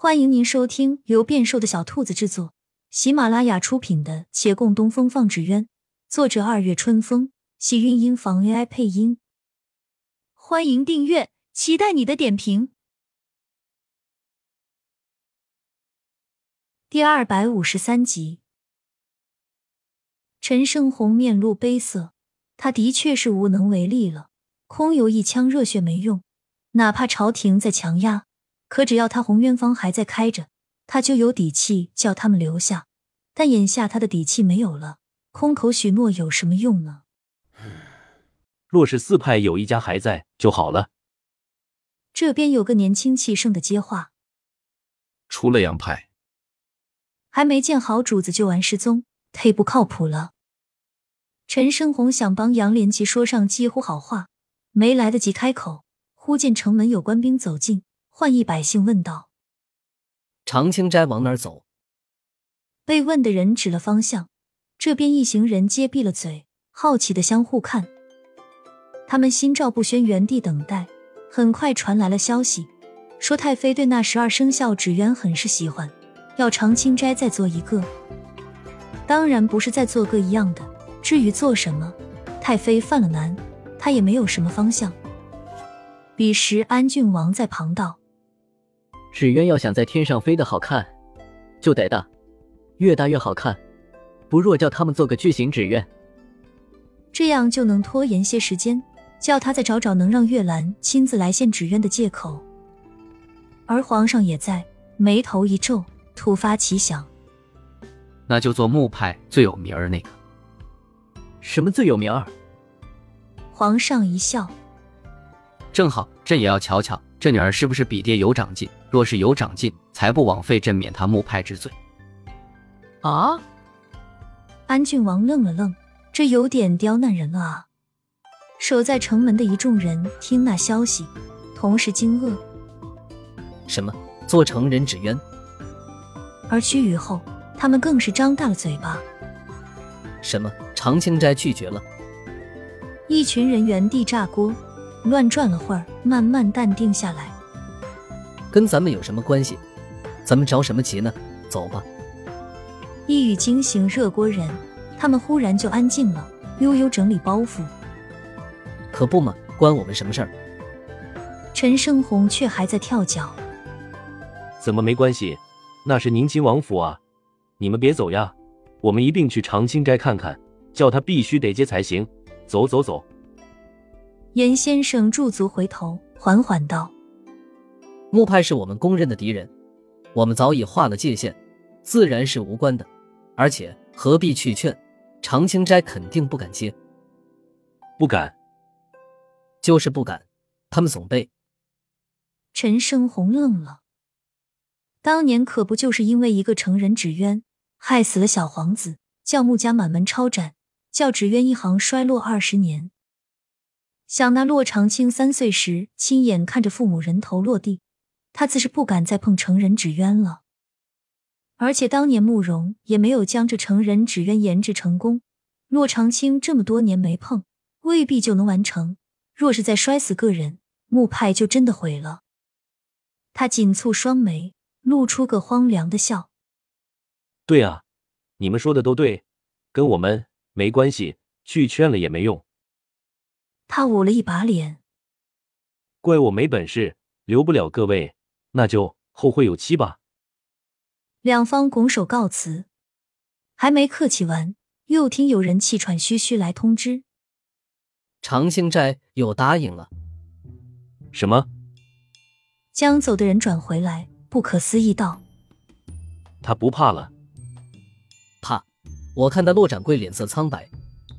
欢迎您收听由变瘦的小兔子制作、喜马拉雅出品的《且共东风放纸鸢》，作者二月春风，喜韵音房 AI 配音。欢迎订阅，期待你的点评。第二百五十三集，陈胜红面露悲色，他的确是无能为力了，空有一腔热血没用，哪怕朝廷再强压。可只要他红渊坊还在开着，他就有底气叫他们留下。但眼下他的底气没有了，空口许诺有什么用呢？若是四派有一家还在就好了。这边有个年轻气盛的接话：“除了杨派，还没见好主子就玩失踪，忒不靠谱了。”陈生红想帮杨连奇说上几乎好话，没来得及开口，忽见城门有官兵走近。换一百姓问道：“长青斋往哪儿走？”被问的人指了方向，这边一行人皆闭了嘴，好奇的相互看。他们心照不宣，原地等待。很快传来了消息，说太妃对那十二生肖纸鸢很是喜欢，要长青斋再做一个。当然不是再做个一样的。至于做什么，太妃犯了难，她也没有什么方向。彼时安郡王在旁道。纸鸢要想在天上飞得好看，就得大，越大越好看。不若叫他们做个巨型纸鸢，这样就能拖延些时间，叫他再找找能让月兰亲自来献纸鸢的借口。而皇上也在，眉头一皱，突发奇想，那就做木派最有名儿那个。什么最有名儿？皇上一笑，正好朕也要瞧瞧。这女儿是不是比爹有长进？若是有长进，才不枉费朕免她木派之罪。啊！安郡王愣了愣，这有点刁难人了啊！守在城门的一众人听那消息，同时惊愕：什么做成人纸鸢？而须臾后，他们更是张大了嘴巴：什么长青斋拒绝了？一群人原地炸锅。乱转了会儿，慢慢淡定下来。跟咱们有什么关系？咱们着什么急呢？走吧。一语惊醒热锅人，他们忽然就安静了，悠悠整理包袱。可不嘛，关我们什么事儿？陈胜红却还在跳脚。怎么没关系？那是宁亲王府啊！你们别走呀，我们一并去长青斋看看，叫他必须得接才行。走走走。严先生驻足回头，缓缓道：“木派是我们公认的敌人，我们早已划了界限，自然是无关的。而且何必去劝？长青斋肯定不敢接，不敢，就是不敢。他们总被……”陈胜红愣了。当年可不就是因为一个成人纸鸢，害死了小皇子，叫穆家满门抄斩，叫纸鸢一行衰落二十年。想那骆长青三岁时亲眼看着父母人头落地，他自是不敢再碰成人纸鸢了。而且当年慕容也没有将这成人纸鸢研制成功，骆长青这么多年没碰，未必就能完成。若是再摔死个人，木派就真的毁了。他紧蹙双眉，露出个荒凉的笑。对啊，你们说的都对，跟我们没关系，去劝了也没用。他捂了一把脸，怪我没本事，留不了各位，那就后会有期吧。两方拱手告辞，还没客气完，又听有人气喘吁吁来通知：长兴斋又答应了。什么？将走的人转回来，不可思议道：“他不怕了？怕？我看他骆掌柜脸色苍白。”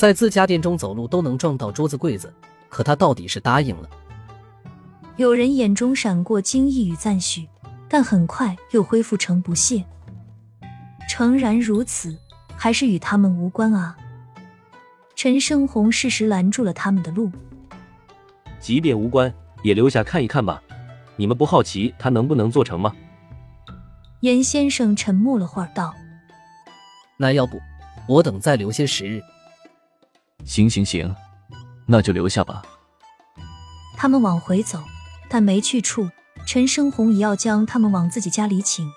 在自家店中走路都能撞到桌子柜子，可他到底是答应了。有人眼中闪过惊异与赞许，但很快又恢复成不屑。诚然如此，还是与他们无关啊。陈胜红适时拦住了他们的路。即便无关，也留下看一看吧。你们不好奇他能不能做成吗？严先生沉默了会儿，道：“那要不，我等再留些时日。”行行行，那就留下吧。他们往回走，但没去处，陈生红也要将他们往自己家里请。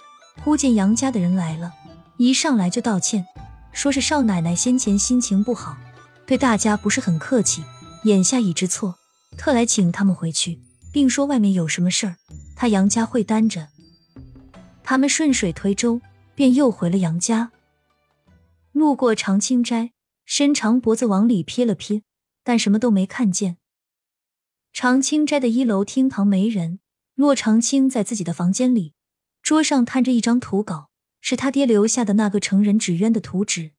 忽见杨家的人来了，一上来就道歉，说是少奶奶先前心情不好，对大家不是很客气，眼下已知错，特来请他们回去，并说外面有什么事儿，他杨家会担着。他们顺水推舟，便又回了杨家。路过长青斋，伸长脖子往里瞥了瞥，但什么都没看见。长青斋的一楼厅堂没人，骆长青在自己的房间里。桌上摊着一张图稿，是他爹留下的那个成人纸鸢的图纸。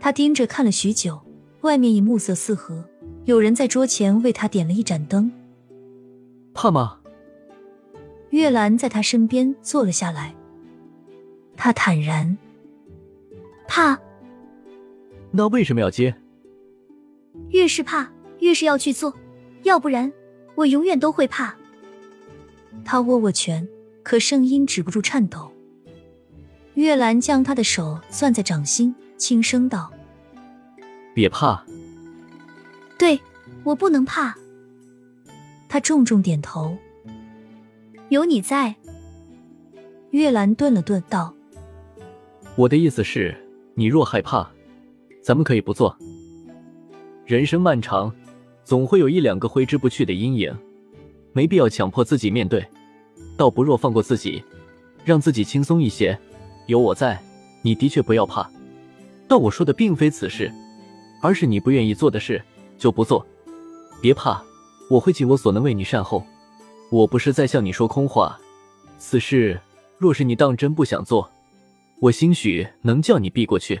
他盯着看了许久，外面已暮色四合，有人在桌前为他点了一盏灯。怕吗？月兰在他身边坐了下来，他坦然：“怕。”那为什么要接？越是怕，越是要去做，要不然我永远都会怕。他握握拳。可声音止不住颤抖。月兰将他的手攥在掌心，轻声道：“别怕。”“对，我不能怕。”他重重点头。“有你在。”月兰顿了顿，道：“我的意思是，你若害怕，咱们可以不做。人生漫长，总会有一两个挥之不去的阴影，没必要强迫自己面对。”倒不若放过自己，让自己轻松一些。有我在，你的确不要怕。但我说的并非此事，而是你不愿意做的事就不做。别怕，我会尽我所能为你善后。我不是在向你说空话。此事若是你当真不想做，我兴许能叫你避过去。